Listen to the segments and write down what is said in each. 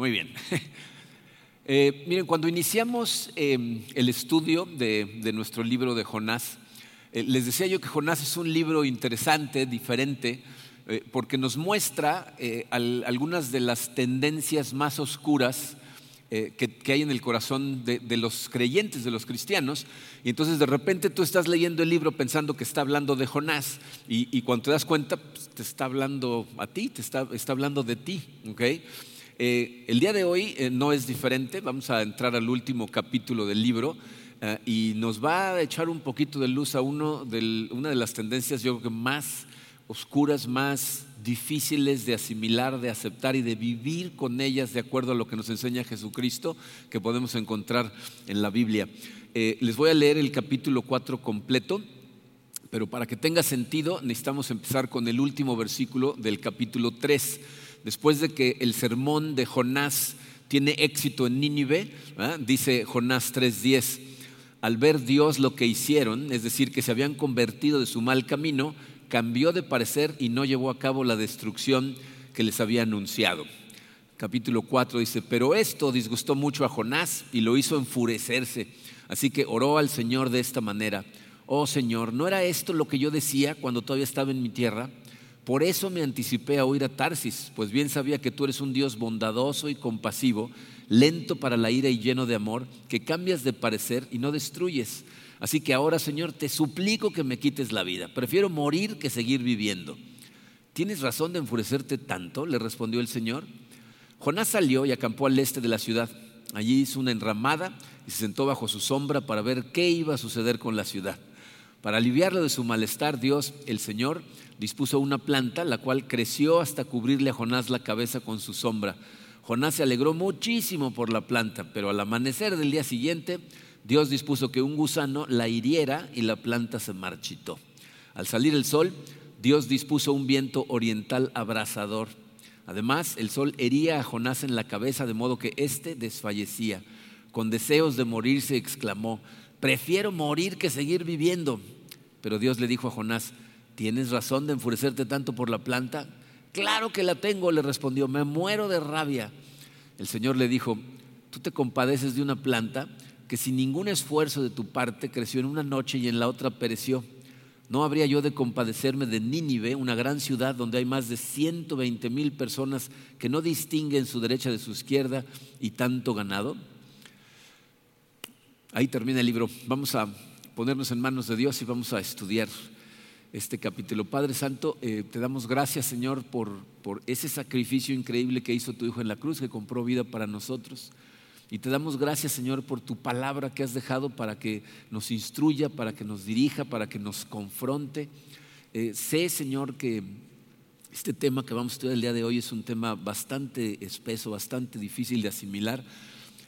Muy bien. Eh, miren, cuando iniciamos em, el estudio de, nuestro libro de Jonás, eh, les decía yo que Jonás es un libro interesante, diferente, eh, porque nos muestra algunas de las tendencias más oscuras que, hay en el corazón de, los creyentes, de los cristianos. Y entonces de repente tú estás leyendo el libro pensando que está hablando de Jonás y, cuando te das cuenta, pues, te está hablando a ti, te está, hablando de ti. ¿okay? Eh, el día de hoy eh, no es diferente, vamos a entrar al último capítulo del libro eh, y nos va a echar un poquito de luz a uno una de las tendencias yo creo que más oscuras, más difíciles de asimilar, de aceptar y de vivir con ellas de acuerdo a lo que nos enseña Jesucristo que podemos encontrar en la Biblia. les voy a leer el capítulo 4 completo, pero para que tenga sentido necesitamos empezar con el último versículo del capítulo 3 después de que el sermón de Jonás tiene éxito en Nínive, dice Jonás 3:10, al ver Dios lo que hicieron, es decir, que se habían convertido de su mal camino, cambió de parecer y no llevó a cabo la destrucción que les había anunciado. Capítulo 4 dice, pero esto disgustó mucho a Jonás y lo hizo enfurecerse, así que oró al Señor de esta manera, oh Señor, ¿no era esto lo que yo decía cuando todavía estaba en mi tierra? Por eso me anticipé a oír a Tarsis, pues bien sabía que tú eres un Dios bondadoso y compasivo, lento para la ira y lleno de amor, que cambias de parecer y no destruyes. Así que ahora, Señor, te suplico que me quites la vida. Prefiero morir que seguir viviendo. ¿Tienes razón de enfurecerte tanto? le respondió el Señor. Jonás salió y acampó al este de la ciudad. Allí hizo una enramada y se sentó bajo su sombra para ver qué iba a suceder con la ciudad. Para aliviarlo de su malestar, Dios, el Señor, dispuso una planta, la cual creció hasta cubrirle a Jonás la cabeza con su sombra. Jonás se alegró muchísimo por la planta, pero al amanecer del día siguiente, Dios dispuso que un gusano la hiriera y la planta se marchitó. Al salir el sol, Dios dispuso un viento oriental abrasador. Además, el sol hería a Jonás en la cabeza de modo que éste desfallecía. Con deseos de morir se exclamó, prefiero morir que seguir viviendo. Pero Dios le dijo a Jonás, ¿Tienes razón de enfurecerte tanto por la planta? Claro que la tengo, le respondió, me muero de rabia. El Señor le dijo, tú te compadeces de una planta que sin ningún esfuerzo de tu parte creció en una noche y en la otra pereció. ¿No habría yo de compadecerme de Nínive, una gran ciudad donde hay más de 120 mil personas que no distinguen su derecha de su izquierda y tanto ganado? Ahí termina el libro. Vamos a ponernos en manos de Dios y vamos a estudiar este capítulo. Padre Santo, eh, te damos gracias, Señor, por, por ese sacrificio increíble que hizo tu Hijo en la cruz, que compró vida para nosotros. Y te damos gracias, Señor, por tu palabra que has dejado para que nos instruya, para que nos dirija, para que nos confronte. Eh, sé, Señor, que este tema que vamos a estudiar el día de hoy es un tema bastante espeso, bastante difícil de asimilar.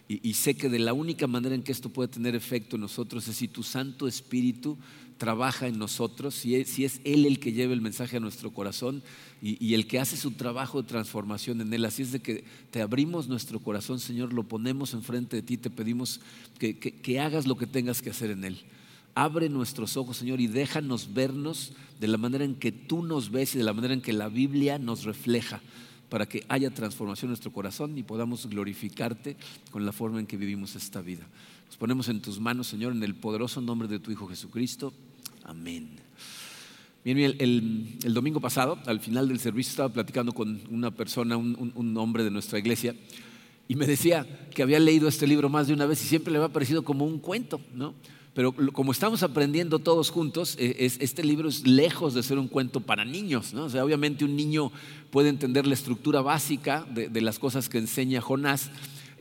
Y, y sé que de la única manera en que esto puede tener efecto en nosotros es si tu Santo Espíritu trabaja en nosotros, si es, Él el que lleva el mensaje a nuestro corazón y, el que hace su trabajo de transformación en Él. Así es de que te abrimos nuestro corazón, Señor, lo ponemos enfrente de ti, te pedimos que, que hagas lo que tengas que hacer en Él. Abre nuestros ojos, Señor, y déjanos vernos de la manera en que tú nos ves y de la manera en que la Biblia nos refleja para que haya transformación en nuestro corazón y podamos glorificarte con la forma en que vivimos esta vida. Nos ponemos en tus manos, Señor, en el poderoso nombre de tu Hijo Jesucristo. Amén. Bien, el, domingo pasado, al final del servicio, estaba platicando con una persona, un, hombre de nuestra iglesia, y me decía que había leído este libro más de una vez y siempre le había parecido como un cuento, ¿no? Pero como estamos aprendiendo todos juntos, e, este libro es lejos de ser un cuento para niños, ¿no? O sea, obviamente un niño puede entender la estructura básica de, de las cosas que enseña Jonás,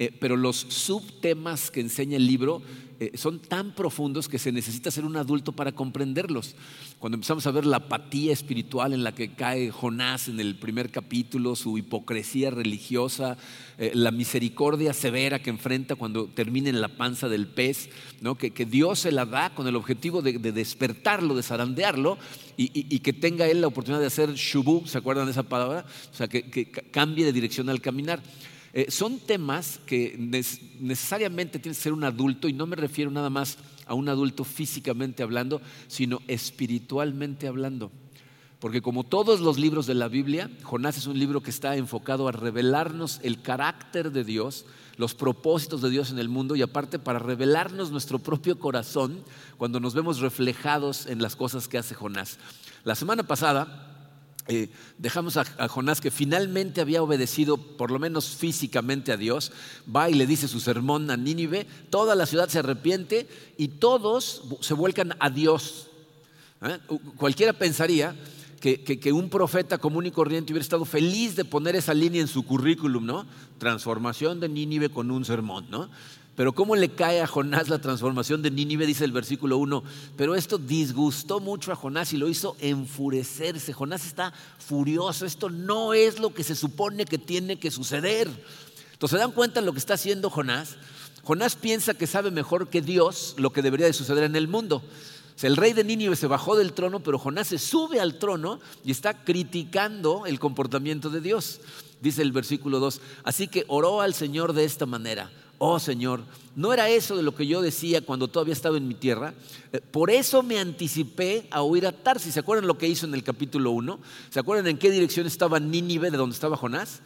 eh, pero los subtemas que enseña el libro eh, son tan profundos que se necesita ser un adulto para comprenderlos. Cuando empezamos a ver la apatía espiritual en la que cae Jonás en el primer capítulo, su hipocresía religiosa, eh, la misericordia severa que enfrenta cuando termina en la panza del pez, que, Dios se la da con el objetivo de, despertarlo, de zarandearlo y, que tenga él la oportunidad de hacer shubu, ¿se acuerdan de esa palabra? O sea, que cambie de dirección al caminar. Eh, son temas que necesariamente tiene que ser un adulto, y no me refiero nada más a un adulto físicamente hablando, sino espiritualmente hablando. porque como todos los libros de la Biblia, Jonás es un libro que está enfocado a revelarnos el carácter de Dios, los propósitos de Dios en el mundo y aparte para revelarnos nuestro propio corazón cuando nos vemos reflejados en las cosas que hace Jonás. La semana pasada eh, dejamos a, Jonás que finalmente había obedecido, por lo menos físicamente, a Dios, va y le dice su sermón a Nínive, toda la ciudad se arrepiente y todos se vuelcan a Dios. ¿Eh? Cualquiera pensaría que, que, que, un profeta común y corriente hubiera estado feliz de poner esa línea en su currículum, ¿no? Transformación de Nínive con un sermón, ¿no? Pero ¿cómo le cae a Jonás la transformación de Nínive? Dice el versículo 1. Pero esto disgustó mucho a Jonás y lo hizo enfurecerse. Jonás está furioso. Esto no es lo que se supone que tiene que suceder. Entonces, ¿se dan cuenta de lo que está haciendo Jonás? Jonás piensa que sabe mejor que Dios lo que debería de suceder en el mundo. El rey de Nínive se bajó del trono, pero Jonás se sube al trono y está criticando el comportamiento de Dios. Dice el versículo 2. Así que oró al Señor de esta manera oh Señor, ¿no era eso de lo que yo decía cuando todavía estaba en mi tierra? Eh, por eso me anticipé a huir a Tarsis. ¿Se acuerdan lo que hizo en el capítulo 1? ¿Se acuerdan en qué dirección estaba Nínive de donde estaba Jonás?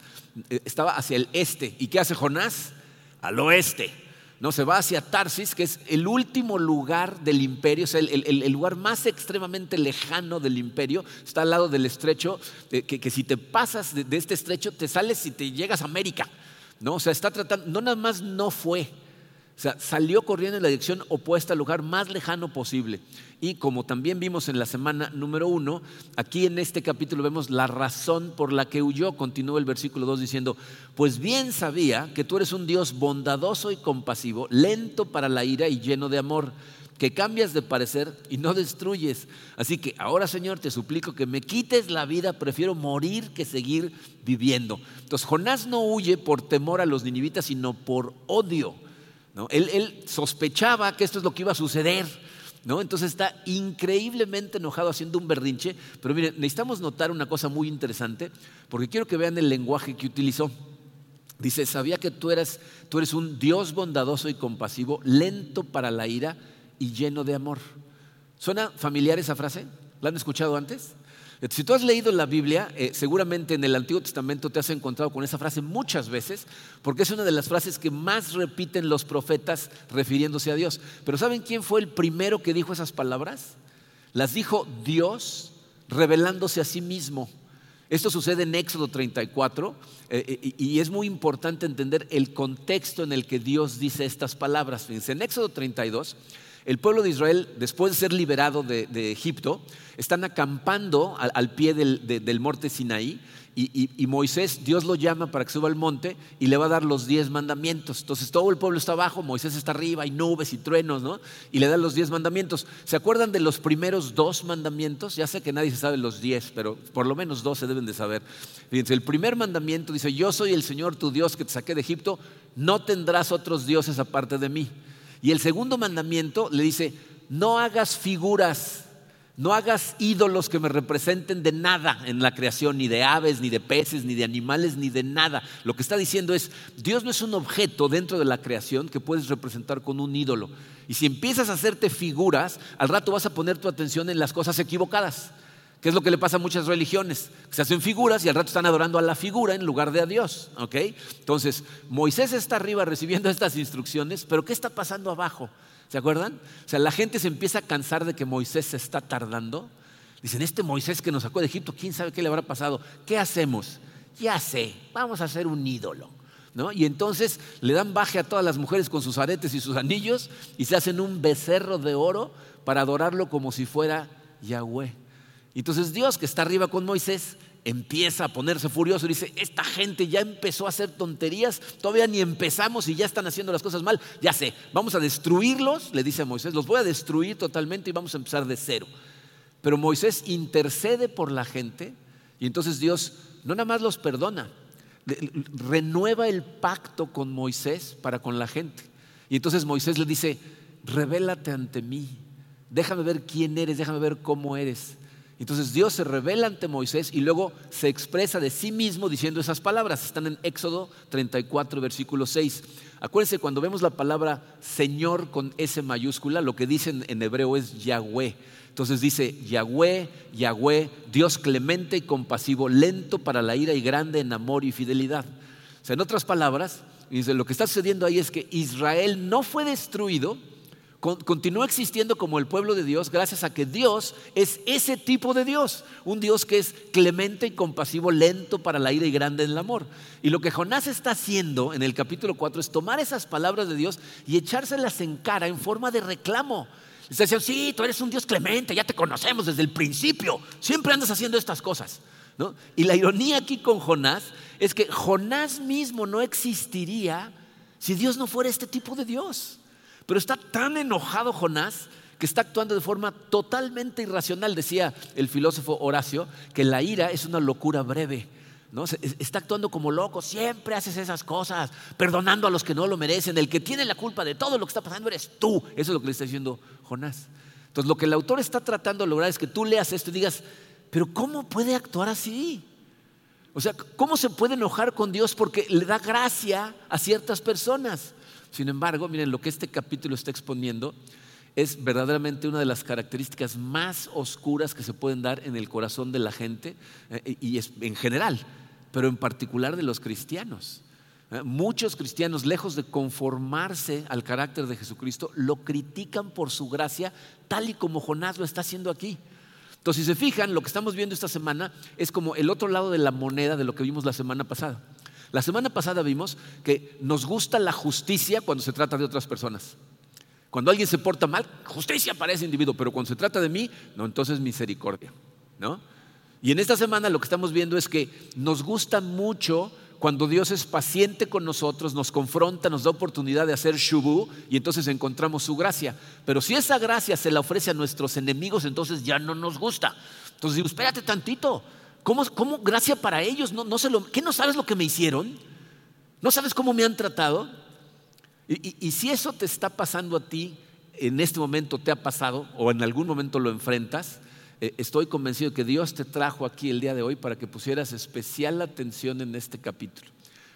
Eh, estaba hacia el este. ¿Y qué hace Jonás? Al oeste. No, se va hacia Tarsis, que es el último lugar del imperio, o sea, el, lugar más extremadamente lejano del imperio. Está al lado del estrecho, eh, que, si te pasas de este estrecho, te sales y te llegas a América. ¿No? O sea, está tratando, no nada más no fue, o sea, salió corriendo en la dirección opuesta al lugar más lejano posible. Y como también vimos en la semana número uno, aquí en este capítulo vemos la razón por la que huyó. Continúa el versículo 2 diciendo, pues bien sabía que tú eres un Dios bondadoso y compasivo, lento para la ira y lleno de amor que cambias de parecer y no destruyes. Así que ahora, Señor, te suplico que me quites la vida, prefiero morir que seguir viviendo. Entonces, Jonás no huye por temor a los ninivitas, sino por odio. ¿no? Él, él, sospechaba que esto es lo que iba a suceder. ¿no? Entonces está increíblemente enojado haciendo un berrinche. Pero miren, necesitamos notar una cosa muy interesante, porque quiero que vean el lenguaje que utilizó. Dice, sabía que tú tú eres un Dios bondadoso y compasivo, lento para la ira y lleno de amor. ¿Suena familiar esa frase? ¿La han escuchado antes? Si tú has leído la Biblia, eh, seguramente en el Antiguo Testamento te has encontrado con esa frase muchas veces, porque es una de las frases que más repiten los profetas refiriéndose a Dios. Pero ¿saben quién fue el primero que dijo esas palabras? Las dijo Dios revelándose a sí mismo. Esto sucede en Éxodo 34 eh, eh, y es muy importante entender el contexto en el que Dios dice estas palabras. Fíjense, en Éxodo 32 el pueblo de Israel, después de ser liberado de, Egipto, están acampando al, pie del, de, del, monte Sinaí y, Moisés, Dios lo llama para que suba al monte y le va a dar los diez mandamientos. Entonces todo el pueblo está abajo, Moisés está arriba, hay nubes y truenos, ¿no? Y le da los diez mandamientos. ¿Se acuerdan de los primeros dos mandamientos? Ya sé que nadie se sabe los diez, pero por lo menos dos se deben de saber. Fíjense, el primer mandamiento dice, yo soy el Señor tu Dios que te saqué de Egipto, no tendrás otros dioses aparte de mí. Y el segundo mandamiento le dice, no hagas figuras, no hagas ídolos que me representen de nada en la creación, ni de aves, ni de peces, ni de animales, ni de nada. Lo que está diciendo es, Dios no es un objeto dentro de la creación que puedes representar con un ídolo. Y si empiezas a hacerte figuras, al rato vas a poner tu atención en las cosas equivocadas. ¿Qué es lo que le pasa a muchas religiones? Se hacen figuras y al rato están adorando a la figura en lugar de a Dios. Entonces, Moisés está arriba recibiendo estas instrucciones, pero ¿qué está pasando abajo? ¿Se acuerdan? O sea, la gente se empieza a cansar de que Moisés se está tardando. Dicen, este Moisés que nos sacó de Egipto, ¿quién sabe qué le habrá pasado? ¿Qué hacemos? Ya sé, vamos a hacer un ídolo. ¿No? Y entonces le dan baje a todas las mujeres con sus aretes y sus anillos y se hacen un becerro de oro para adorarlo como si fuera Yahweh. Entonces Dios, que está arriba con Moisés, empieza a ponerse furioso y dice, esta gente ya empezó a hacer tonterías, todavía ni empezamos y ya están haciendo las cosas mal, ya sé, vamos a destruirlos, le dice a Moisés, los voy a destruir totalmente y vamos a empezar de cero. Pero Moisés intercede por la gente y entonces Dios no nada más los perdona, renueva el pacto con Moisés para con la gente. Y entonces Moisés le dice, revélate ante mí, déjame ver quién eres, déjame ver cómo eres. Entonces Dios se revela ante Moisés y luego se expresa de sí mismo diciendo esas palabras. Están en Éxodo 34, versículo 6. Acuérdense, cuando vemos la palabra Señor con S mayúscula, lo que dicen en hebreo es Yahweh. Entonces dice Yahweh, Yahweh, Dios clemente y compasivo, lento para la ira y grande en amor y fidelidad. O sea, en otras palabras, dice, lo que está sucediendo ahí es que Israel no fue destruido, continúa existiendo como el pueblo de Dios gracias a que Dios es ese tipo de Dios, un Dios que es clemente y compasivo, lento para la ira y grande en el amor. Y lo que Jonás está haciendo en el capítulo 4 es tomar esas palabras de Dios y echárselas en cara en forma de reclamo. Está diciendo, sí, tú eres un Dios clemente, ya te conocemos desde el principio, siempre andas haciendo estas cosas. Y la ironía aquí con Jonás es que Jonás mismo no existiría si Dios no fuera este tipo de Dios. Pero está tan enojado Jonás que está actuando de forma totalmente irracional. Decía el filósofo Horacio que la ira es una locura breve. ¿no? Está actuando como loco, siempre haces esas cosas, perdonando a los que no lo merecen. El que tiene la culpa de todo lo que está pasando eres tú. Eso es lo que le está diciendo Jonás. Entonces lo que el autor está tratando de lograr es que tú leas esto y digas, pero ¿cómo puede actuar así? O sea, ¿cómo se puede enojar con Dios porque le da gracia a ciertas personas? Sin embargo, miren, lo que este capítulo está exponiendo es verdaderamente una de las características más oscuras que se pueden dar en el corazón de la gente eh, y en general, pero en particular de los cristianos. Eh, muchos cristianos, lejos de conformarse al carácter de Jesucristo, lo critican por su gracia, tal y como Jonás lo está haciendo aquí. Entonces, si se fijan, lo que estamos viendo esta semana es como el otro lado de la moneda de lo que vimos la semana pasada. La semana pasada vimos que nos gusta la justicia cuando se trata de otras personas. Cuando alguien se porta mal, justicia para ese individuo, pero cuando se trata de mí, no, entonces misericordia, ¿no? Y en esta semana lo que estamos viendo es que nos gusta mucho cuando Dios es paciente con nosotros, nos confronta, nos da oportunidad de hacer shubu y entonces encontramos su gracia. Pero si esa gracia se la ofrece a nuestros enemigos, entonces ya no nos gusta. Entonces digo, espérate tantito, ¿cómo, cómo gracia para ellos? No, no lo, ¿Qué no sabes lo que me hicieron? ¿No sabes cómo me han tratado? Y, si eso te está pasando a ti, en este momento te ha pasado o en algún momento lo enfrentas, eh, estoy convencido que Dios te trajo aquí el día de hoy para que pusieras especial atención en este capítulo.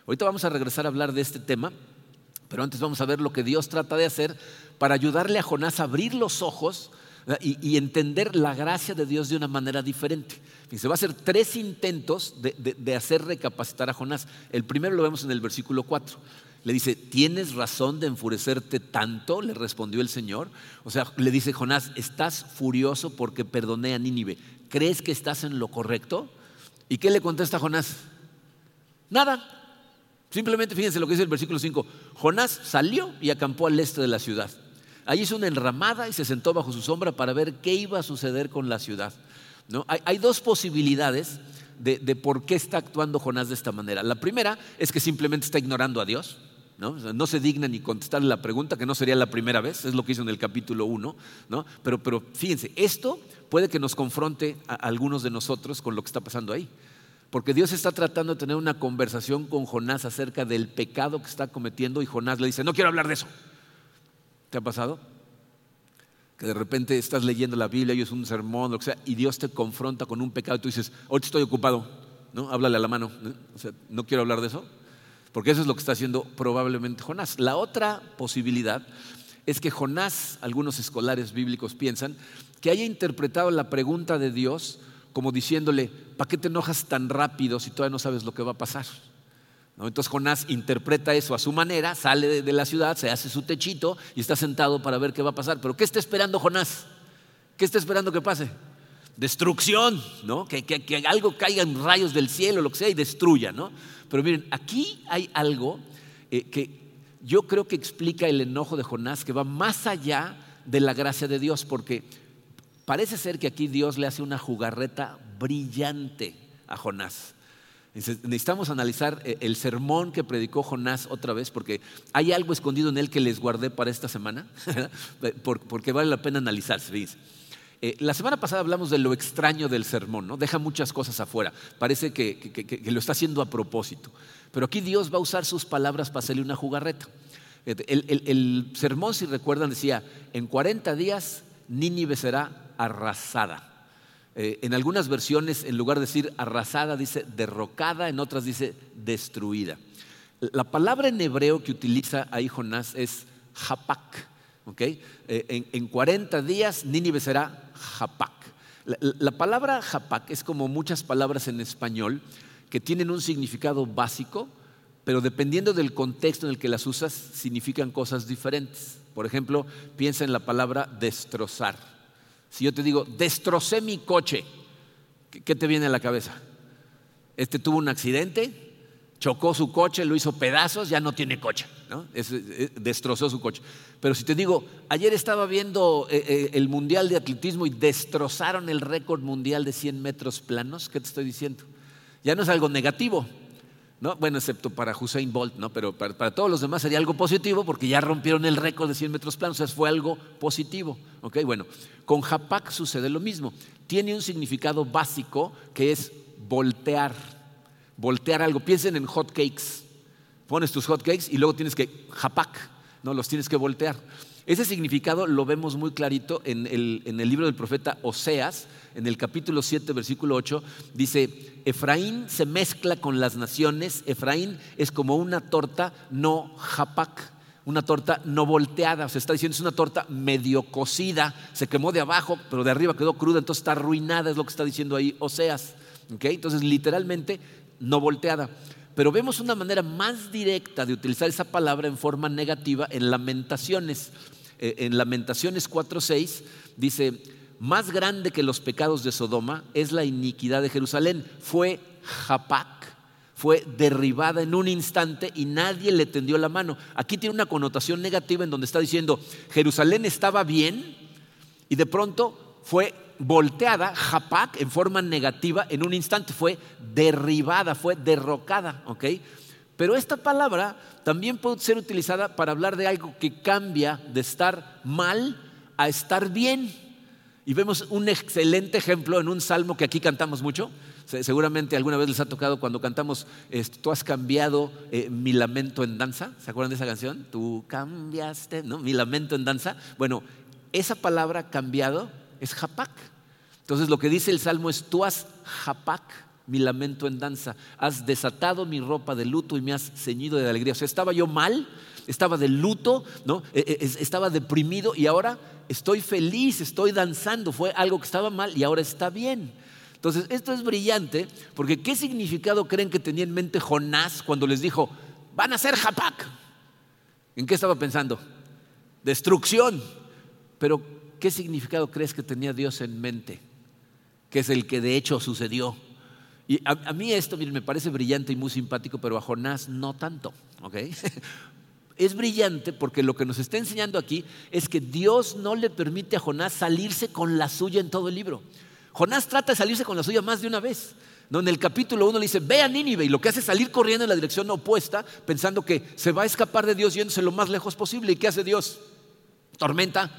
Ahorita vamos a regresar a hablar de este tema, pero antes vamos a ver lo que Dios trata de hacer para ayudarle a Jonás a abrir los ojos y, entender la gracia de Dios de una manera diferente. Se va a hacer tres intentos de, de hacer recapacitar a Jonás. El primero lo vemos en el versículo 4 le dice, ¿tienes razón de enfurecerte tanto? Le respondió el Señor. O sea, le dice Jonás, estás furioso porque perdoné a Nínive. ¿Crees que estás en lo correcto? ¿Y qué le contesta Jonás? Nada. Simplemente fíjense lo que dice el versículo 5. Jonás salió y acampó al este de la ciudad. Allí hizo una enramada y se sentó bajo su sombra para ver qué iba a suceder con la ciudad. ¿No? Hay, dos posibilidades de, por qué está actuando Jonás de esta manera. La primera es que simplemente está ignorando a Dios. ¿no? se digna ni contestar la pregunta, que no sería la primera vez, es lo que hizo en el capítulo 1, ¿no? pero, pero fíjense, esto puede que nos confronte a algunos de nosotros con lo que está pasando ahí. Porque Dios está tratando de tener una conversación con Jonás acerca del pecado que está cometiendo y Jonás le dice, no quiero hablar de eso. ¿Te ha pasado? Que de repente estás leyendo la Biblia y es un sermón, lo que sea, y Dios te confronta con un pecado y tú dices, hoy estoy ocupado, ¿no? Háblale a la mano, O sea, no quiero hablar de eso. Porque eso es lo que está haciendo probablemente Jonás. La otra posibilidad es que Jonás, algunos escolares bíblicos piensan, que haya interpretado la pregunta de Dios como diciéndole, ¿para qué te enojas tan rápido si todavía no sabes lo que va a pasar? Entonces Jonás interpreta eso a su manera, sale de la ciudad, se hace su techito y está sentado para ver qué va a pasar. Pero ¿qué está esperando Jonás? ¿Qué está esperando que pase? Destrucción, ¿no? Que, algo caiga en rayos del cielo, lo que sea, y destruya, ¿no? Pero miren, aquí hay algo eh, que yo creo que explica el enojo de Jonás, que va más allá de la gracia de Dios, porque parece ser que aquí Dios le hace una jugarreta brillante a Jonás. Necesitamos analizar eh, el sermón que predicó Jonás otra vez, porque hay algo escondido en él que les guardé para esta semana, porque vale la pena analizarse. Eh, la semana pasada hablamos de lo extraño del sermón, ¿no? Deja muchas cosas afuera. Parece que, lo está haciendo a propósito. Pero aquí Dios va a usar sus palabras para hacerle una jugarreta. El, sermón, si recuerdan, decía, en 40 días Nínive será arrasada. Eh, en algunas versiones, en lugar de decir arrasada, dice derrocada, en otras dice destruida. La palabra en hebreo que utiliza ahí Jonás es Hapak. ¿okay? Eh, en, 40 días Nínive será Hapak. La, la palabra Hapak es como muchas palabras en español que tienen un significado básico, pero dependiendo del contexto en el que las usas, significan cosas diferentes. Por ejemplo, piensa en la palabra destrozar. Si yo te digo, destrocé mi coche, ¿qué te viene a la cabeza? Este tuvo un accidente, chocó su coche, lo hizo pedazos, ya no tiene coche, ¿no? Destrozó su coche. Pero si te digo, ayer estaba viendo eh, eh, el Mundial de Atletismo y destrozaron el récord mundial de 100 metros planos, ¿qué te estoy diciendo? Ya no es algo negativo, ¿no? Bueno, excepto para Hussein Bolt, ¿no? Pero para, todos los demás sería algo positivo porque ya rompieron el récord de 100 metros planos, o sea, fue algo positivo, ¿ok? Bueno, con Japac sucede lo mismo. Tiene un significado básico que es voltear, voltear algo. Piensen en hot cakes. Pones tus hot cakes y luego tienes que Japac, ¿no? Los tienes que voltear. Ese significado lo vemos muy clarito en el, en el libro del profeta Oseas, en el capítulo 7, versículo 8, dice, Efraín se mezcla con las naciones, Efraín es como una torta no japac, una torta no volteada, o sea, está diciendo es una torta medio cocida, se quemó de abajo, pero de arriba quedó cruda, entonces está arruinada, es lo que está diciendo ahí Oseas. Entonces, literalmente, no volteada. Pero vemos una manera más directa de utilizar esa palabra en forma negativa en Lamentaciones. Eh, en Lamentaciones 4.6 dice, más grande que los pecados de Sodoma es la iniquidad de Jerusalén. Fue Japac, fue derribada en un instante y nadie le tendió la mano. Aquí tiene una connotación negativa en donde está diciendo, Jerusalén estaba bien y de pronto fue volteada, Japac, en forma negativa, en un instante fue derribada, fue derrocada, ¿ok? Pero esta palabra también puede ser utilizada para hablar de algo que cambia de estar mal a estar bien. Y vemos un excelente ejemplo en un salmo que aquí cantamos mucho. Seguramente alguna vez les ha tocado cuando cantamos, tú has cambiado eh, mi lamento en danza. ¿Se acuerdan de esa canción? Tú cambiaste, ¿no? Mi lamento en danza. Bueno, esa palabra cambiado es japac. Entonces lo que dice el salmo es, tú has japac mi lamento en danza. Has desatado mi ropa de luto y me has ceñido de alegría. O sea, estaba yo mal, estaba de luto, ¿no? E, e, estaba deprimido y ahora estoy feliz, estoy danzando, fue algo que estaba mal y ahora está bien. Entonces, esto es brillante porque ¿qué significado creen que tenía en mente Jonás cuando les dijo, van a ser Japac? ¿En qué estaba pensando? Destrucción. Pero, ¿qué significado crees que tenía Dios en mente? Que es el que de hecho sucedió. Y a, mí esto me parece brillante y muy simpático, pero a Jonás no tanto. es brillante porque lo que nos está enseñando aquí es que Dios no le permite a Jonás salirse con la suya en todo el libro. Jonás trata de salirse con la suya más de una vez. En el capítulo 1 le dice, ve a Nínive, y lo que hace es salir corriendo en la dirección opuesta, pensando que se va a escapar de Dios yéndose lo más lejos posible. ¿Y qué hace Dios? Tormenta,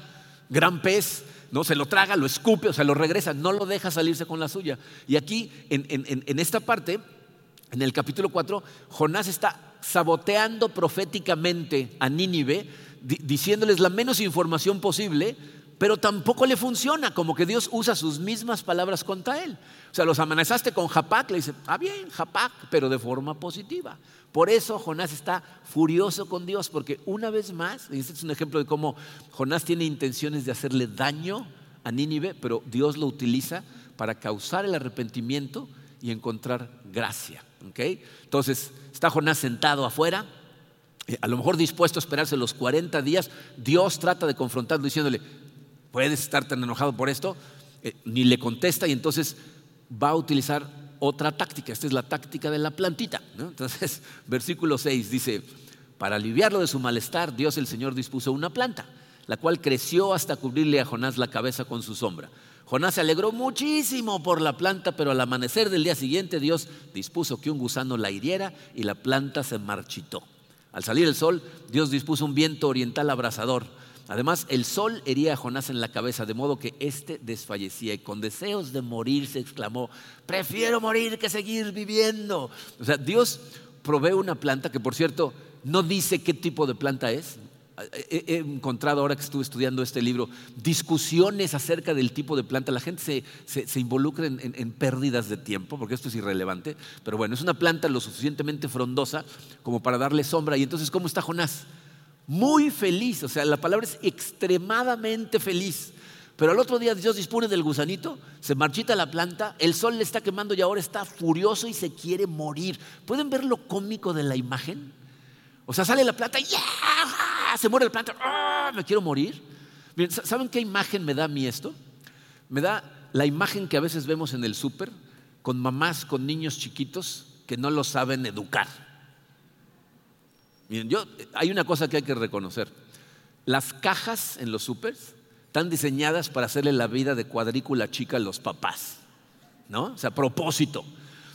gran pez, ¿no? Se lo traga, lo escupe, o sea, lo regresa, no lo deja salirse con la suya. Y aquí, en, en esta parte, en el capítulo 4, Jonás está saboteando proféticamente a Nínive, diciéndoles la menos información posible, pero tampoco le funciona, como que Dios usa sus mismas palabras contra él. O sea, los amenazaste con Japac, le dice, ah bien, Japac, pero de forma positiva. Por eso Jonás está furioso con Dios, porque una vez más, y este es un ejemplo de cómo Jonás tiene intenciones de hacerle daño a Nínive, pero Dios lo utiliza para causar el arrepentimiento y encontrar gracia. Entonces, está Jonás sentado afuera, eh, a lo mejor dispuesto a esperarse los 40 días. Dios trata de confrontarlo diciéndole, ¿puedes estar tan enojado por esto? Eh, ni le contesta y entonces va a utilizar otra táctica. Esta es la táctica de la plantita. Entonces, versículo 6 dice, para aliviarlo de su malestar, Dios el Señor dispuso una planta, la cual creció hasta cubrirle a Jonás la cabeza con su sombra. Jonás se alegró muchísimo por la planta, pero al amanecer del día siguiente Dios dispuso que un gusano la hiriera y la planta se marchitó. Al salir el sol, Dios dispuso un viento oriental abrasador. Además, el sol hería a Jonás en la cabeza, de modo que éste desfallecía y con deseos de morir se exclamó, prefiero morir que seguir viviendo. O sea, Dios provee una planta que, por cierto, no dice qué tipo de planta es. he, encontrado ahora que estuve estudiando este libro discusiones acerca del tipo de planta. La gente se, involucra en, pérdidas de tiempo, porque esto es irrelevante, pero bueno, es una planta lo suficientemente frondosa como para darle sombra. Y entonces, ¿cómo está Jonás? Muy feliz, o sea, la palabra es extremadamente feliz. Pero al otro día Dios dispone del gusanito, se marchita la planta, el sol le está quemando y ahora está furioso y se quiere morir. ¿Pueden ver lo cómico de la imagen? O sea, sale la planta y se muere la planta, ¡ah! me quiero morir. ¿Saben qué imagen me da a mí esto? Me da la imagen que a veces vemos en el súper con mamás con niños chiquitos que no lo saben educar. Miren, yo, hay una cosa que hay que reconocer. Las cajas en los supers están diseñadas para hacerle la vida de cuadrícula chica a los papás. ¿No? O sea, a propósito.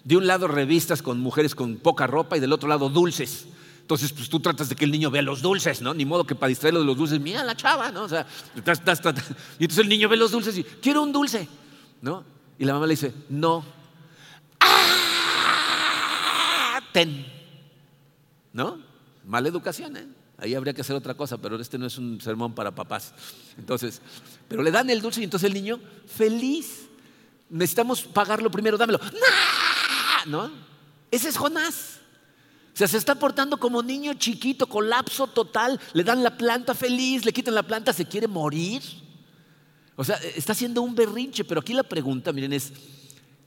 De un lado revistas con mujeres con poca ropa y del otro lado dulces. Entonces, pues tú tratas de que el niño vea los dulces, ¿no? Ni modo que para distraerlo de los dulces, mira la chava, ¿no? O sea, y entonces el niño ve los dulces y, quiero un dulce, ¿no? Y la mamá le dice, no. ¡Ah! ¿No? Mala educación, ¿eh? Ahí habría que hacer otra cosa, pero este no es un sermón para papás. Entonces, pero le dan el dulce y entonces el niño feliz. Necesitamos pagarlo primero, dámelo. ¿No? Ese es Jonás. O sea, se está portando como niño chiquito, colapso total. Le dan la planta feliz, le quitan la planta, se quiere morir. O sea, está haciendo un berrinche, pero aquí la pregunta, miren, es,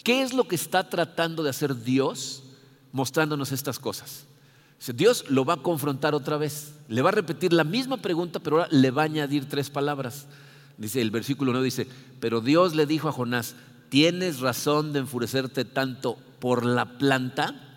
¿qué es lo que está tratando de hacer Dios mostrándonos estas cosas? Dios lo va a confrontar otra vez, le va a repetir la misma pregunta, pero ahora le va a añadir tres palabras. Dice el versículo 9 dice, pero Dios le dijo a Jonás, ¿tienes razón de enfurecerte tanto por la planta?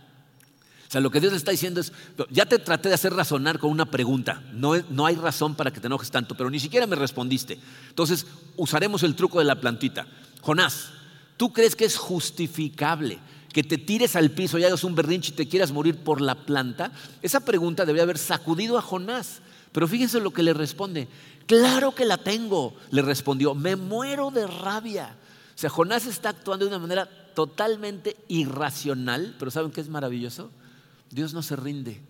sea, lo que Dios le está diciendo es, ya te traté de hacer razonar con una pregunta, no, no hay razón para que te enojes tanto, pero ni siquiera me respondiste. Entonces, usaremos el truco de la plantita. Jonás, ¿tú crees que es justificable que te tires al piso y hagas un berrinche y te quieras morir por la planta? Esa pregunta debería haber sacudido a Jonás. Pero fíjense lo que le responde. Claro que la tengo, le respondió. Me muero de rabia. O sea, Jonás está actuando de una manera totalmente irracional, pero ¿saben qué es maravilloso? Dios no se rinde.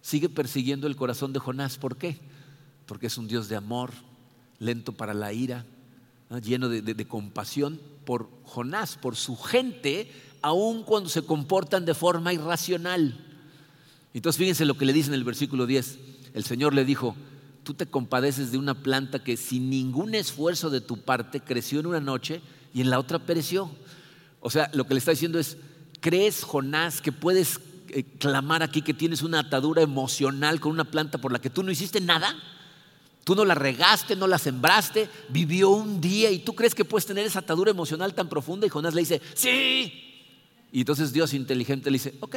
Sigue persiguiendo el corazón de Jonás. ¿Por qué? Porque es un Dios de amor, lento para la ira, lleno de, compasión por Jonás, por su gente, aun cuando se comportan de forma irracional. Entonces fíjense lo que le dice en el versículo 10. El Señor le dijo, tú te compadeces de una planta que sin ningún esfuerzo de tu parte creció en una noche y en la otra pereció. O sea, lo que le está diciendo es, ¿crees, Jonás, que puedes eh, clamar aquí que tienes una atadura emocional con una planta por la que tú no hiciste nada? Tú no la regaste, no la sembraste, vivió un día y tú crees que puedes tener esa atadura emocional tan profunda y Jonás le dice, sí. Y entonces Dios inteligente le dice, ok,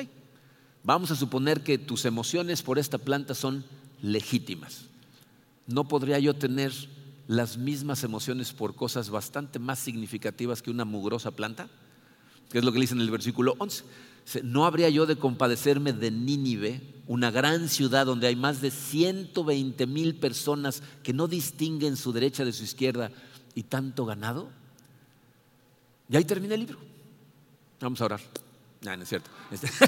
vamos a suponer que tus emociones por esta planta son legítimas. ¿No podría yo tener las mismas emociones por cosas bastante más significativas que una mugrosa planta? Que es lo que le dice en el versículo 11. ¿No habría yo de compadecerme de Nínive, una gran ciudad donde hay más de 120 mil personas que no distinguen su derecha de su izquierda y tanto ganado? Y ahí termina el libro. Vamos a orar. No, no es cierto. Este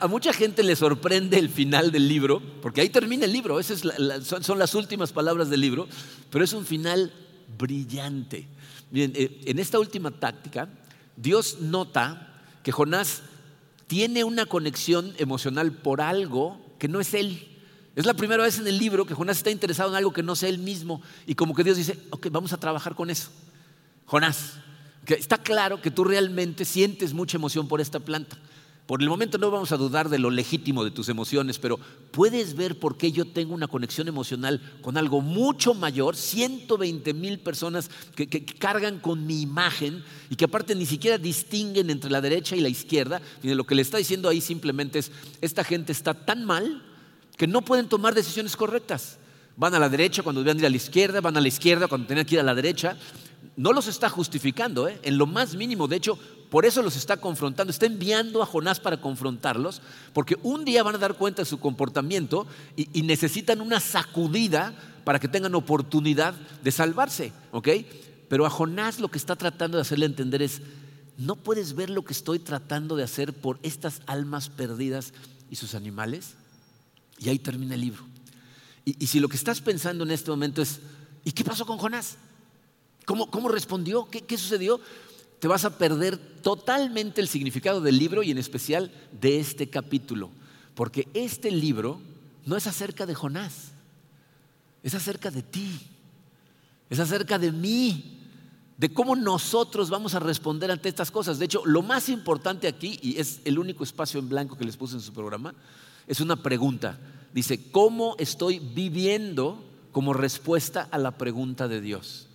a, mucha gente le sorprende el final del libro, porque ahí termina el libro, esas son, las últimas palabras del libro, pero es un final brillante. Eh, en esta última táctica, Dios nota que Jonás tiene una conexión emocional por algo que no es él. Es la primera vez en el libro que Jonás está interesado en algo que no sea él mismo y como que Dios dice, ok, vamos a trabajar con eso. Jonás, está claro que tú realmente sientes mucha emoción por esta planta. Por el momento no vamos a dudar de lo legítimo de tus emociones, pero puedes ver por qué yo tengo una conexión emocional con algo mucho mayor, 120 mil personas que, cargan con mi imagen y que aparte ni siquiera distinguen entre la derecha y la izquierda. lo que le está diciendo ahí simplemente es, esta gente está tan mal que no pueden tomar decisiones correctas. Van a la derecha cuando deben ir a la izquierda, van a la izquierda cuando tenían que ir a la derecha. No los está justificando, ¿eh? en lo más mínimo. De hecho, por eso los está confrontando, está enviando a Jonás para confrontarlos, porque un día van a dar cuenta de su comportamiento y, necesitan una sacudida para que tengan oportunidad de salvarse, ¿ok? Pero a Jonás lo que está tratando de hacerle entender es, ¿no puedes ver lo que estoy tratando de hacer por estas almas perdidas y sus animales? Y ahí termina el libro. Y, si lo que estás pensando en este momento es, ¿y qué pasó con Jonás? ¿Cómo, cómo respondió? ¿Qué, ¿Qué sucedió? Te vas a perder totalmente el significado del libro y en especial de este capítulo. Porque este libro no es acerca de Jonás, es acerca de ti, es acerca de mí, de cómo nosotros vamos a responder ante estas cosas. De hecho, lo más importante aquí, y es el único espacio en blanco que les puse en su programa, es una pregunta. Dice, ¿cómo estoy viviendo como respuesta a la pregunta de Dios?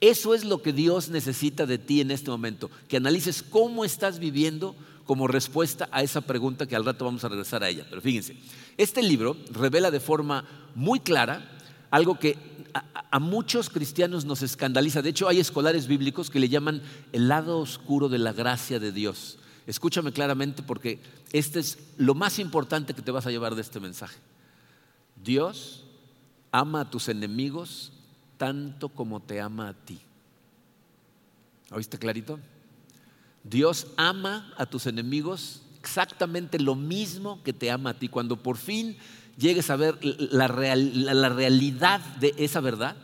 Eso es lo que Dios necesita de ti en este momento, que analices cómo estás viviendo como respuesta a esa pregunta que al rato vamos a regresar a ella. Pero fíjense, este libro revela de forma muy clara algo que a, muchos cristianos nos escandaliza. De hecho, hay escolares bíblicos que le llaman el lado oscuro de la gracia de Dios. Escúchame claramente porque este es lo más importante que te vas a llevar de este mensaje. Dios ama a tus enemigos tanto como te ama a ti. ¿Oíste clarito? Dios ama a tus enemigos exactamente lo mismo que te ama a ti. Cuando por fin llegues a ver la, realidad de esa verdad,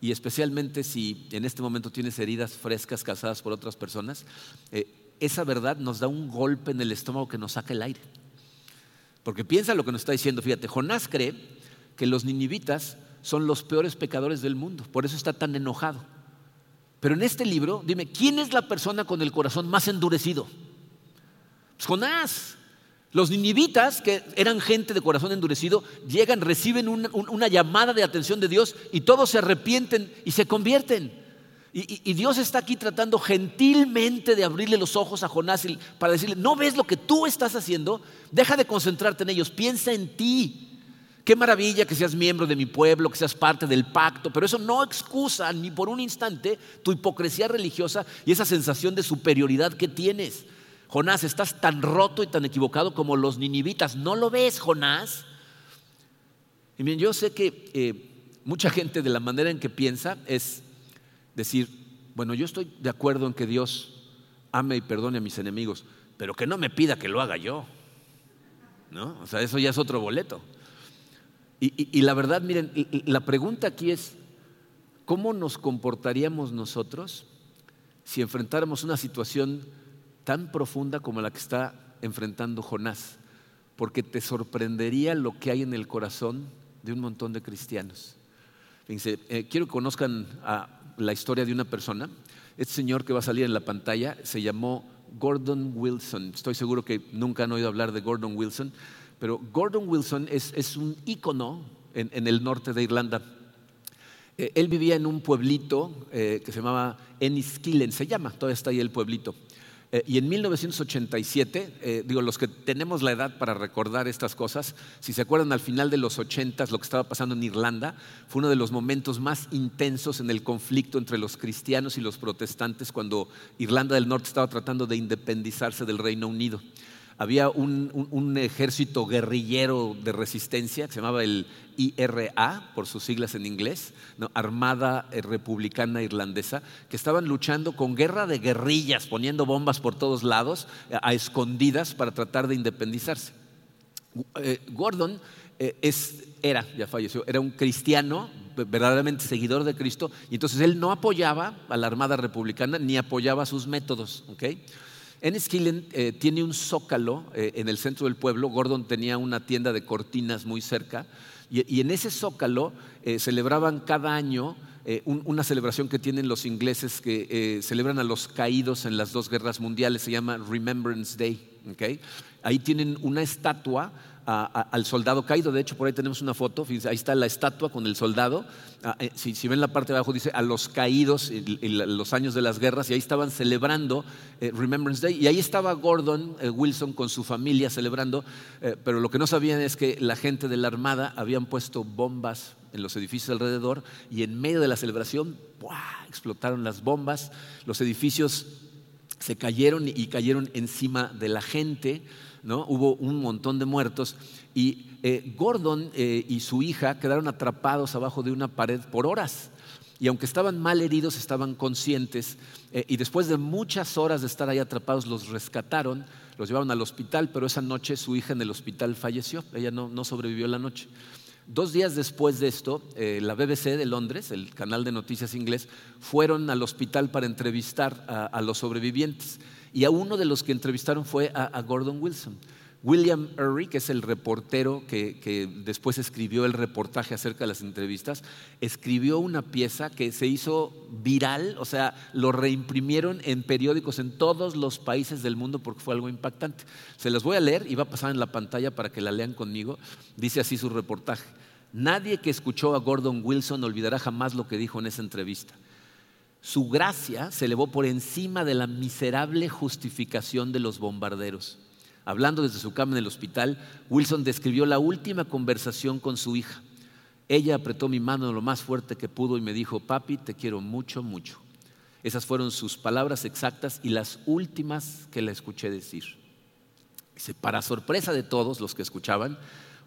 y especialmente si en este momento tienes heridas frescas causadas por otras personas, eh, esa verdad nos da un golpe en el estómago que nos saca el aire. Porque piensa lo que nos está diciendo, fíjate, Jonás cree que los ninivitas son los peores pecadores del mundo, por eso está tan enojado. Pero en este libro, dime, ¿quién es la persona con el corazón más endurecido? Pues Jonás. Los ninivitas, que eran gente de corazón endurecido, llegan, reciben una, llamada de atención de Dios y todos se arrepienten y se convierten. Y, Dios está aquí tratando gentilmente de abrirle los ojos a Jonás para decirle, ¿no ves lo que tú estás haciendo? Deja de concentrarte en ellos, piensa en ti. Qué maravilla que seas miembro de mi pueblo, que seas parte del pacto, pero eso no excusa ni por un instante tu hipocresía religiosa y esa sensación de superioridad que tienes. Jonás, estás tan roto y tan equivocado como los ninivitas. ¿No lo ves, Jonás? Y bien, yo sé que eh, mucha gente de la manera en que piensa es decir, bueno, yo estoy de acuerdo en que Dios ame y perdone a mis enemigos, pero que no me pida que lo haga yo. ¿No? O sea, eso ya es otro boleto. Y la verdad, miren, la pregunta aquí es, ¿cómo nos comportaríamos nosotros si enfrentáramos una situación tan profunda como la que está enfrentando Jonás, porque te sorprendería lo que hay en el corazón de un montón de cristianos. Fíjense, eh, quiero que conozcan la historia de una persona. Este señor que va a salir en la pantalla se llamó Gordon Wilson. Estoy seguro que nunca han oído hablar de Gordon Wilson, pero Gordon Wilson es, un ícono en, el norte de Irlanda. Eh, él vivía en un pueblito eh, que se llamaba Enniskillen, se llama, todavía está ahí el pueblito. Eh, y en 1987, eh, digo, los que tenemos la edad para recordar estas cosas, si se acuerdan al final de los 80, lo que estaba pasando en Irlanda, fue uno de los momentos más intensos en el conflicto entre los cristianos y los protestantes cuando Irlanda del Norte estaba tratando de independizarse del Reino Unido había un, ejército guerrillero de resistencia que se llamaba el IRA, por sus siglas en inglés, Armada eh, Republicana Irlandesa, que estaban luchando con guerra de guerrillas, poniendo bombas por todos lados, a, escondidas para tratar de independizarse. Eh, Gordon eh, era, ya falleció, era un cristiano verdaderamente seguidor de Cristo, y entonces él no apoyaba a la Armada Republicana ni apoyaba sus métodos. ¿okay? Enniskillen eh, tiene un zócalo eh, en el centro del pueblo. Gordon tenía una tienda de cortinas muy cerca. Y, en ese zócalo eh, celebraban cada año una celebración que tienen los ingleses que celebran a los caídos en las dos guerras mundiales. Se llama Remembrance Day. Ahí tienen una estatua al soldado caído. De hecho, por ahí tenemos una foto, ahí está la estatua con el soldado. Ah, eh, si, ven la parte de abajo, dice a los caídos en los años de las guerras, y ahí estaban celebrando eh, Remembrance Day. Y ahí estaba Gordon eh, Wilson con su familia celebrando, pero lo que no sabían es que la gente de la Armada habían puesto bombas en los edificios alrededor, y en medio de la celebración, explotaron las bombas, los edificios se cayeron y cayeron encima de la gente. ¿No? Hubo un montón de muertos y eh, Gordon eh, y su hija quedaron atrapados abajo de una pared por horas. Y aunque estaban mal heridos, estaban conscientes. Eh, y después de muchas horas de estar ahí atrapados, los rescataron, los llevaron al hospital, pero esa noche su hija en el hospital falleció. Ella no, no sobrevivió la noche. Dos días después de esto, la BBC de Londres, el canal de noticias inglés, fueron al hospital para entrevistar a, los sobrevivientes. Y a uno de los que entrevistaron fue a Gordon Wilson. William Urry, que es el reportero que, después escribió el reportaje acerca de las entrevistas, escribió una pieza que se hizo viral, o sea, lo reimprimieron en periódicos en todos los países del mundo porque fue algo impactante. Se las voy a leer y va a pasar en la pantalla para que la lean conmigo. Dice así su reportaje. Nadie que escuchó a Gordon Wilson olvidará jamás lo que dijo en esa entrevista. Su gracia se elevó por encima de la miserable justificación de los bombarderos. Hablando desde su cama en el hospital, Wilson describió la última conversación con su hija. Ella apretó mi mano lo más fuerte que pudo y me dijo, papi, te quiero mucho, mucho. Esas fueron sus palabras exactas y las últimas que la escuché decir. Para sorpresa de todos los que escuchaban,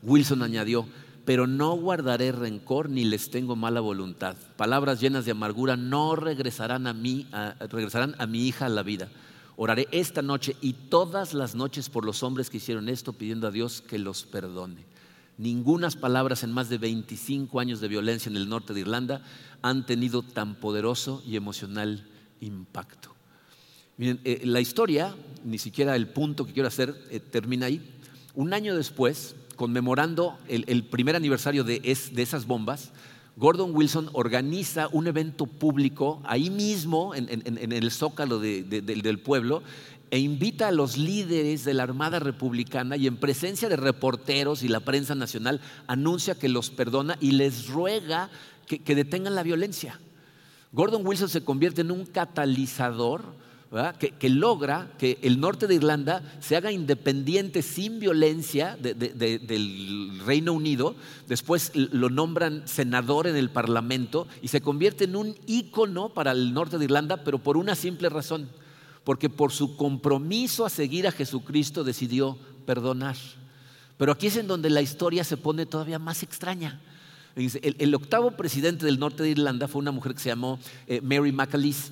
Wilson añadió, pero no guardaré rencor ni les tengo mala voluntad. Palabras llenas de amargura no regresarán a mí, regresarán a mi hija a la vida. Oraré esta noche y todas las noches por los hombres que hicieron esto, pidiendo a Dios que los perdone. Ningunas palabras en más de 25 años de violencia en el norte de Irlanda han tenido tan poderoso y emocional impacto. Miren, eh, la historia, ni siquiera el punto que quiero hacer, eh, termina ahí. Un año después, conmemorando el, primer aniversario de esas bombas, Gordon Wilson organiza un evento público ahí mismo, en, el zócalo del pueblo, e invita a los líderes de la Armada Republicana y en presencia de reporteros y la prensa nacional anuncia que los perdona y les ruega que detengan la violencia. Gordon Wilson se convierte en un catalizador que, logra que el norte de Irlanda se haga independiente sin violencia del Reino Unido, después lo nombran senador en el Parlamento y se convierte en un ícono para el norte de Irlanda, pero por una simple razón, porque por su compromiso a seguir a Jesucristo decidió perdonar. Pero aquí es en donde la historia se pone todavía más extraña. El, octavo presidente del norte de Irlanda fue una mujer que se llamó eh, Mary McAleese.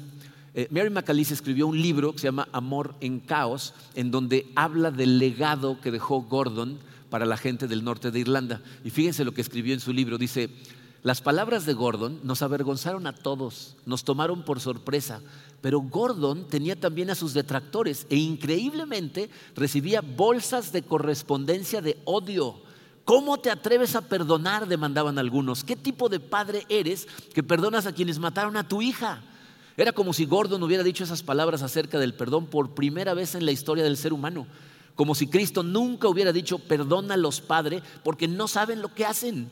Eh, Mary McAleese escribió un libro que se llama Amor en Caos, en donde habla del legado que dejó Gordon para la gente del norte de Irlanda. Y fíjense lo que escribió en su libro. Dice, las palabras de Gordon nos avergonzaron a todos, nos tomaron por sorpresa, pero Gordon tenía también a sus detractores e increíblemente recibía bolsas de correspondencia de odio. ¿Cómo te atreves a perdonar? demandaban algunos. ¿Qué tipo de padre eres que perdonas a quienes mataron a tu hija? Era como si Gordon hubiera dicho esas palabras acerca del perdón por primera vez en la historia del ser humano. Como si Cristo nunca hubiera dicho, perdona a los padres porque no saben lo que hacen.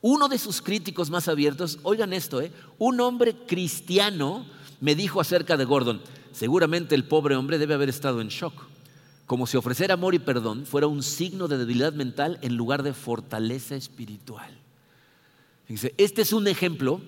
Uno de sus críticos más abiertos, oigan esto, ¿eh? un hombre cristiano me dijo acerca de Gordon, seguramente el pobre hombre debe haber estado en shock, como si ofrecer amor y perdón fuera un signo de debilidad mental en lugar de fortaleza espiritual. Dice, este es un ejemplo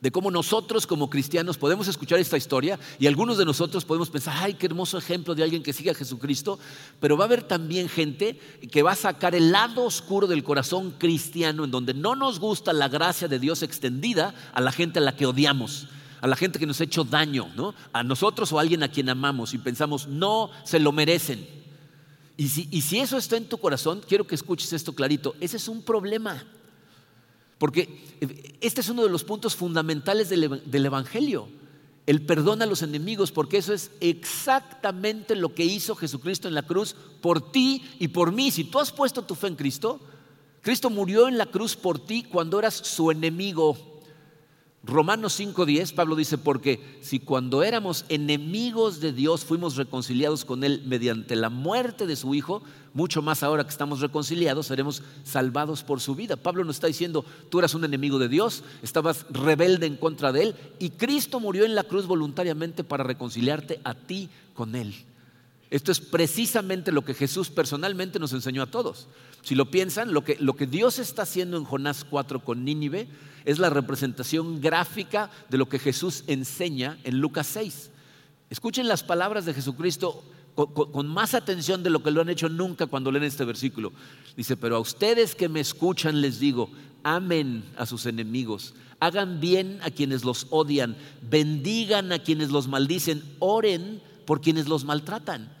de cómo nosotros como cristianos podemos escuchar esta historia y algunos de nosotros podemos pensar, ay, qué hermoso ejemplo de alguien que sigue a Jesucristo, pero va a haber también gente que va a sacar el lado oscuro del corazón cristiano en donde no nos gusta la gracia de Dios extendida a la gente a la que odiamos, a la gente que nos ha hecho daño, ¿no? a nosotros o a alguien a quien amamos y pensamos, no se lo merecen. Y si, y si eso está en tu corazón, quiero que escuches esto clarito, ese es un problema. Porque este es uno de los puntos fundamentales del, Evangelio, el perdón a los enemigos, porque eso es exactamente lo que hizo Jesucristo en la cruz por ti y por mí. Si tú has puesto tu fe en Cristo, Cristo murió en la cruz por ti cuando eras su enemigo. Romanos 5:10, Pablo dice, porque si cuando éramos enemigos de Dios fuimos reconciliados con Él mediante la muerte de su Hijo, mucho más ahora que estamos reconciliados seremos salvados por su vida. Pablo nos está diciendo, tú eras un enemigo de Dios, estabas rebelde en contra de Él y Cristo murió en la cruz voluntariamente para reconciliarte a ti con Él. Esto es precisamente lo que Jesús personalmente nos enseñó a todos. Si lo piensan, lo que, Dios está haciendo en Jonás 4 con Nínive es la representación gráfica de lo que Jesús enseña en Lucas 6. Escuchen las palabras de Jesucristo con, más atención de lo que lo han hecho nunca cuando leen este versículo. Dice, pero a ustedes que me escuchan les digo, amen a sus enemigos, hagan bien a quienes los odian, bendigan a quienes los maldicen, oren por quienes los maltratan.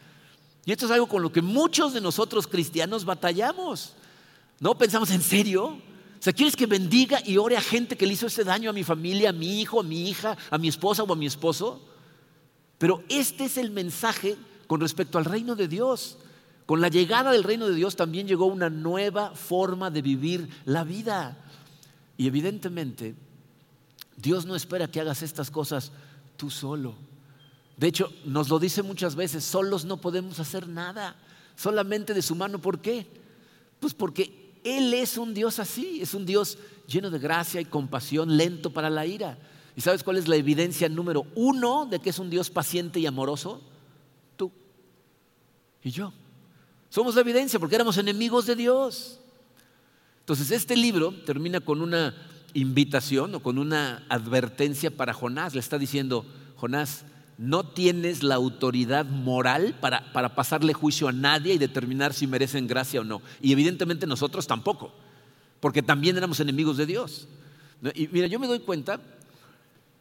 Y esto es algo con lo que muchos de nosotros cristianos batallamos. ¿No pensamos en serio? O sea, ¿quieres que bendiga y ore a gente que le hizo ese daño a mi familia, a mi hijo, a mi hija, a mi esposa o a mi esposo? Pero este es el mensaje con respecto al reino de Dios. Con la llegada del reino de Dios también llegó una nueva forma de vivir la vida. Y evidentemente, Dios no espera que hagas estas cosas tú solo. De hecho, nos lo dice muchas veces, solos no podemos hacer nada, solamente de su mano. ¿Por qué? Pues porque Él es un Dios así, es un Dios lleno de gracia y compasión, lento para la ira. ¿Y sabes cuál es la evidencia número uno de que es un Dios paciente y amoroso? Tú y yo. Somos la evidencia porque éramos enemigos de Dios. Entonces, este libro termina con una invitación o con una advertencia para Jonás. Le está diciendo, Jonás, no tienes la autoridad moral para, para, pasarle juicio a nadie y determinar si merecen gracia o no. Y evidentemente nosotros tampoco, porque también éramos enemigos de Dios. Y mira, yo me doy cuenta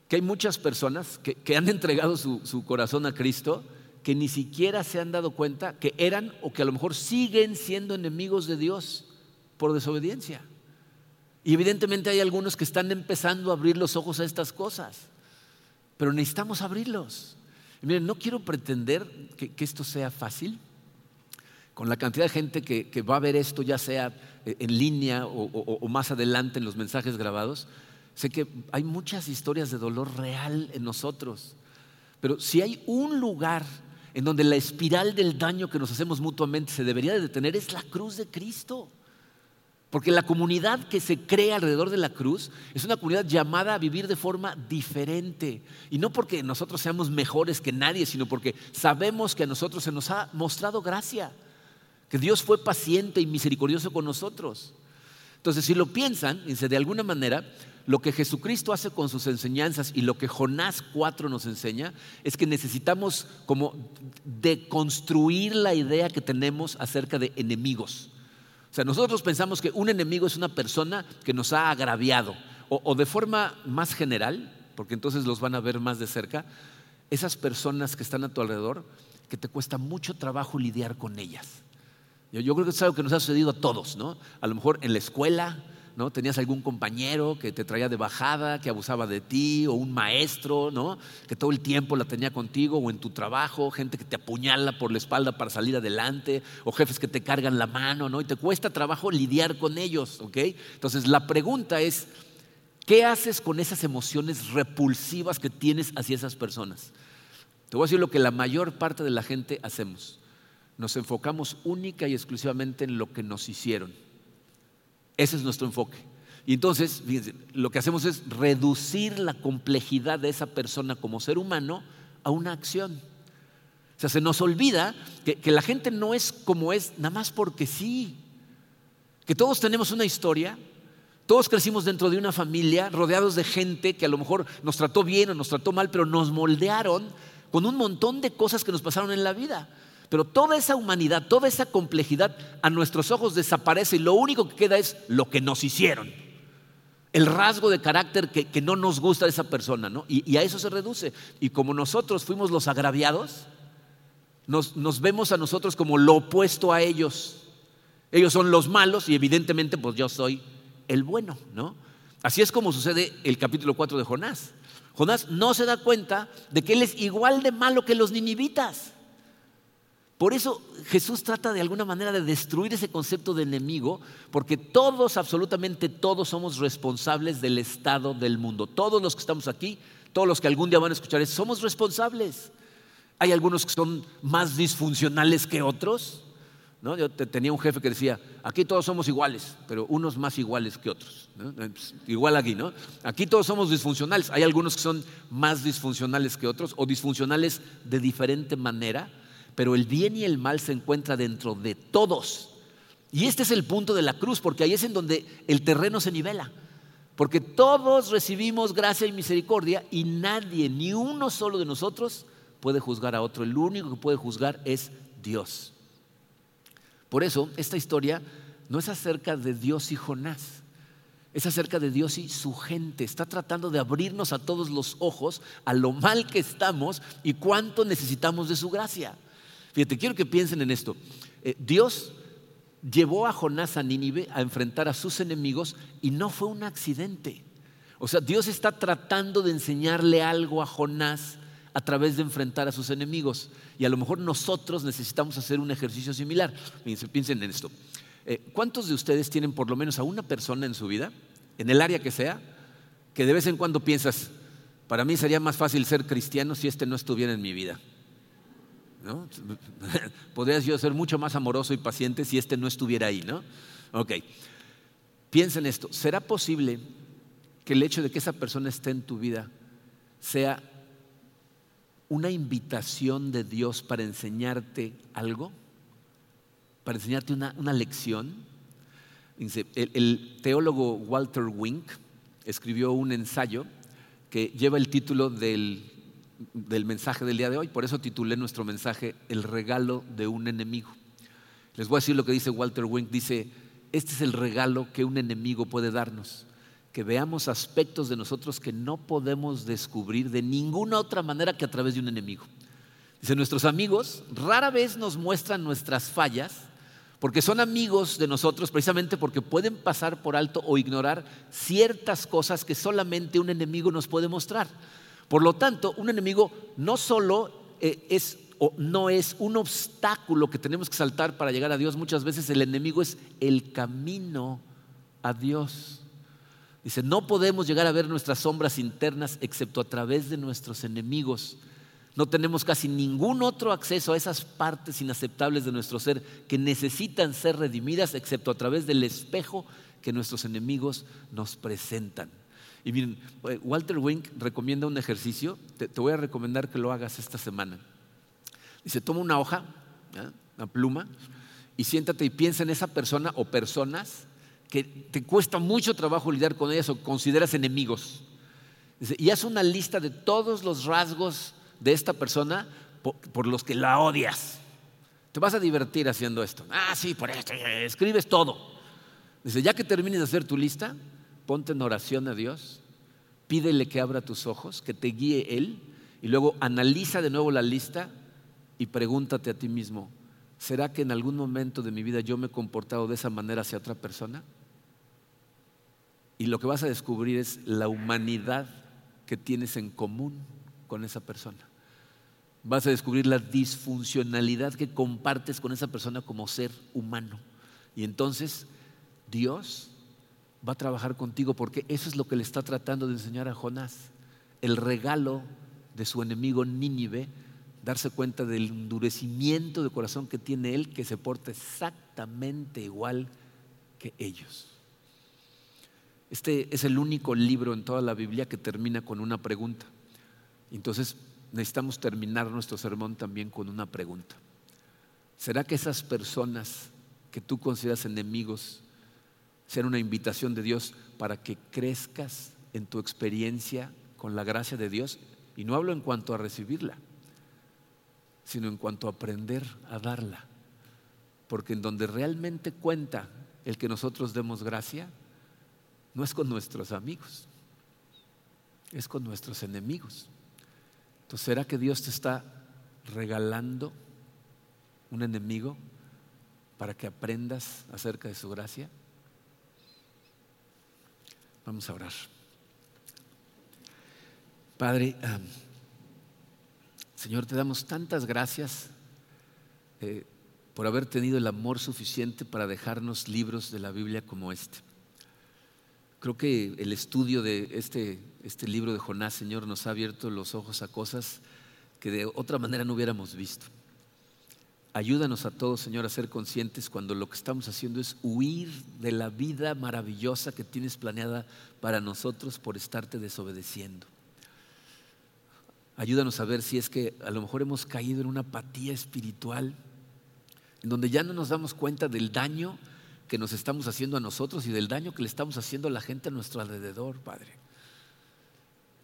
que hay muchas personas que, han entregado su, su corazón a Cristo que ni siquiera se han dado cuenta que eran o que a lo mejor siguen siendo enemigos de Dios por desobediencia. Y evidentemente hay algunos que están empezando a abrir los ojos a estas cosas pero necesitamos abrirlos. miren, no quiero pretender que, esto sea fácil. Con la cantidad de gente que, va a ver esto, ya sea eh, en línea o, más adelante en los mensajes grabados, sé que hay muchas historias de dolor real en nosotros. Pero si hay un lugar en donde la espiral del daño que nos hacemos mutuamente se debería de detener, es la cruz de Cristo. Porque la comunidad que se crea alrededor de la cruz es una comunidad llamada a vivir de forma diferente. Y no porque nosotros seamos mejores que nadie, sino porque sabemos que a nosotros se nos ha mostrado gracia. Que Dios fue paciente y misericordioso con nosotros. Entonces, si lo piensan, de alguna manera, lo que Jesucristo hace con sus enseñanzas y lo que Jonás 4 nos enseña es que necesitamos como deconstruir la idea que tenemos acerca de enemigos. O sea, nosotros pensamos que un enemigo es una persona que nos ha agraviado. O, de forma más general, porque entonces los van a ver más de cerca, esas personas que están a tu alrededor, que te cuesta mucho trabajo lidiar con ellas. Yo, yo creo que es algo que nos ha sucedido a todos, ¿no? A lo mejor en la escuela, ¿no? Tenías algún compañero que te traía de bajada, que abusaba de ti, o un maestro, ¿no? Que todo el tiempo la tenía contigo, o en tu trabajo, gente que te apuñala por la espalda para salir adelante, o jefes que te cargan la mano, ¿no? Y te cuesta trabajo lidiar con ellos, ¿ok? Entonces la pregunta es, ¿qué haces con esas emociones repulsivas que tienes hacia esas personas? Te voy a decir lo que la mayor parte de la gente hacemos. Nos enfocamos única y exclusivamente en lo que nos hicieron ese es nuestro enfoque. Y entonces, fíjense, lo que hacemos es reducir la complejidad de esa persona como ser humano a una acción. O sea, se nos olvida que, que la gente no es como es nada más porque sí. Que todos tenemos una historia, todos crecimos dentro de una familia, rodeados de gente que a lo mejor nos trató bien o nos trató mal, pero nos moldearon con un montón de cosas que nos pasaron en la vida. Pero toda esa humanidad, toda esa complejidad a nuestros ojos desaparece y lo único que queda es lo que nos hicieron. El rasgo de carácter que, no nos gusta de esa persona, ¿no? Y, a eso se reduce. Y como nosotros fuimos los agraviados, nos, nos vemos a nosotros como lo opuesto a ellos. Ellos son los malos y evidentemente pues yo soy el bueno, ¿no? Así es como sucede el capítulo 4 de Jonás. Jonás no se da cuenta de que él es igual de malo que los ninivitas. Por eso Jesús trata de alguna manera de destruir ese concepto de enemigo, porque todos, absolutamente todos, somos responsables del estado del mundo. Todos los que estamos aquí, todos los que algún día van a escuchar somos responsables. Hay algunos que son más disfuncionales que otros. ¿no? Yo tenía un jefe que decía, aquí todos somos iguales, pero unos más iguales que otros. Pues, igual aquí, ¿no? Aquí todos somos disfuncionales. Hay algunos que son más disfuncionales que otros o disfuncionales de diferente manera pero el bien y el mal se encuentra dentro de todos. Y este es el punto de la cruz, porque ahí es en donde el terreno se nivela. Porque todos recibimos gracia y misericordia y nadie, ni uno solo de nosotros, puede juzgar a otro, el único que puede juzgar es Dios. Por eso, esta historia no es acerca de Dios y Jonás, es acerca de Dios y su gente. Está tratando de abrirnos a todos los ojos a lo mal que estamos y cuánto necesitamos de su gracia. Fíjate, quiero que piensen en esto. Eh, Dios llevó a Jonás a Nínive a enfrentar a sus enemigos y no fue un accidente. O sea, Dios está tratando de enseñarle algo a Jonás a través de enfrentar a sus enemigos. Y a lo mejor nosotros necesitamos hacer un ejercicio similar. piensen en esto. Eh, ¿Cuántos de ustedes tienen por lo menos a una persona en su vida, en el área que sea, que de vez en cuando piensas, para mí sería más fácil ser cristiano si este no estuviera en mi vida? ¿No? Podrías yo ser mucho más amoroso y paciente si este no estuviera ahí, ¿no? Ok. Piensa en esto. ¿Será posible que el hecho de que esa persona esté en tu vida sea una invitación de Dios para enseñarte algo? ¿Para enseñarte una, lección? El, el teólogo Walter Wink escribió un ensayo que lleva el título del del mensaje del día de hoy. Por eso titulé nuestro mensaje El regalo de un enemigo. Les voy a decir lo que dice Walter Wink. Dice, este es el regalo que un enemigo puede darnos. Que veamos aspectos de nosotros que no podemos descubrir de ninguna otra manera que a través de un enemigo. Dice, nuestros amigos rara vez nos muestran nuestras fallas porque son amigos de nosotros precisamente porque pueden pasar por alto o ignorar ciertas cosas que solamente un enemigo nos puede mostrar. Por lo tanto, un enemigo no solo eh, es o no es un obstáculo que tenemos que saltar para llegar a Dios, muchas veces el enemigo es el camino a Dios. Dice, no podemos llegar a ver nuestras sombras internas excepto a través de nuestros enemigos. No tenemos casi ningún otro acceso a esas partes inaceptables de nuestro ser que necesitan ser redimidas excepto a través del espejo que nuestros enemigos nos presentan. Y miren, eh, Walter Wink recomienda un ejercicio, te, voy a recomendar que lo hagas esta semana. Dice, toma una hoja, una pluma, y siéntate y piensa en esa persona o personas que te cuesta mucho trabajo lidiar con ellas o consideras enemigos. y haz una lista de todos los rasgos de esta persona por, los que la odias. Te vas a divertir haciendo esto. Ah, sí, por esto. Escribes todo. Dice, ya que termines de hacer tu lista, ponte en oración a Dios, pídele que abra tus ojos, que te guíe Él, y luego analiza de nuevo la lista y pregúntate a ti mismo, ¿será que en algún momento de mi vida yo me he comportado de esa manera hacia otra persona? Y lo que vas a descubrir es la humanidad que tienes en común con esa persona. Vas a descubrir la disfuncionalidad que compartes con esa persona como ser humano. Y entonces Dios va a trabajar contigo porque eso es lo que le está tratando de enseñar a Jonás. El regalo de su enemigo Nínive, darse cuenta del endurecimiento de corazón que tiene él, que se porta exactamente igual que ellos. Este es el único libro en toda la Biblia que termina con una pregunta. Entonces necesitamos terminar nuestro sermón también con una pregunta. ¿Será que esas personas que tú consideras enemigos ser una invitación de Dios para que crezcas en tu experiencia con la gracia de Dios. Y no hablo en cuanto a recibirla, sino en cuanto a aprender a darla. Porque en donde realmente cuenta el que nosotros demos gracia, no es con nuestros amigos, es con nuestros enemigos. Entonces, ¿será que Dios te está regalando un enemigo para que aprendas acerca de su gracia? Vamos a orar. Padre, Señor, te damos tantas gracias eh, por haber tenido el amor suficiente para dejarnos libros de la Biblia como este. Creo que el estudio de este, este libro de Jonás, Señor, nos ha abierto los ojos a cosas que de otra manera no hubiéramos visto. Ayúdanos a todos, Señor, a ser conscientes cuando lo que estamos haciendo es huir de la vida maravillosa que tienes planeada para nosotros por estarte desobedeciendo. Ayúdanos a ver si es que a lo mejor hemos caído en una apatía espiritual, en donde ya no nos damos cuenta del daño que nos estamos haciendo a nosotros y del daño que le estamos haciendo a la gente a nuestro alrededor, Padre.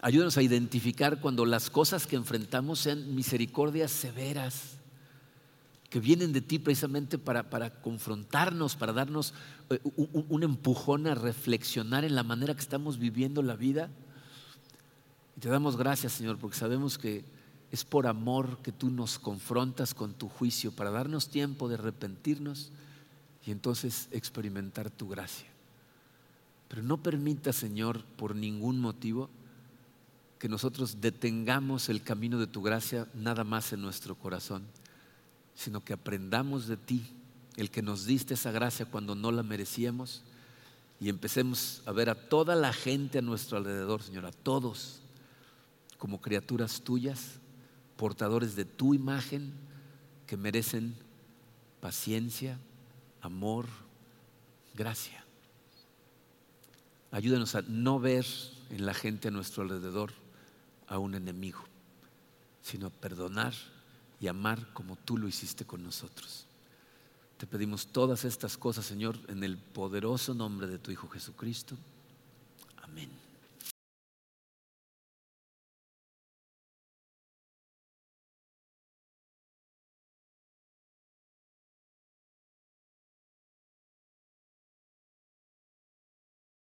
Ayúdanos a identificar cuando las cosas que enfrentamos sean misericordias severas, que vienen de ti precisamente para, confrontarnos, para darnos eh, un, un empujón a reflexionar en la manera que estamos viviendo la vida. Y te damos gracias, Señor, porque sabemos que es por amor que tú nos confrontas con tu juicio, para darnos tiempo de arrepentirnos y entonces experimentar tu gracia. Pero no permita, Señor, por ningún motivo, que nosotros detengamos el camino de tu gracia nada más en nuestro corazón, sino que aprendamos de ti, el que nos diste esa gracia cuando no la merecíamos, y empecemos a ver a toda la gente a nuestro alrededor, Señor, a todos, como criaturas tuyas, portadores de tu imagen, que merecen paciencia, amor, gracia. Ayúdanos a no ver en la gente a nuestro alrededor a un enemigo, sino perdonar y amar como tú lo hiciste con nosotros. Te pedimos todas estas cosas, Señor, en el poderoso nombre de tu Hijo Jesucristo. Amén.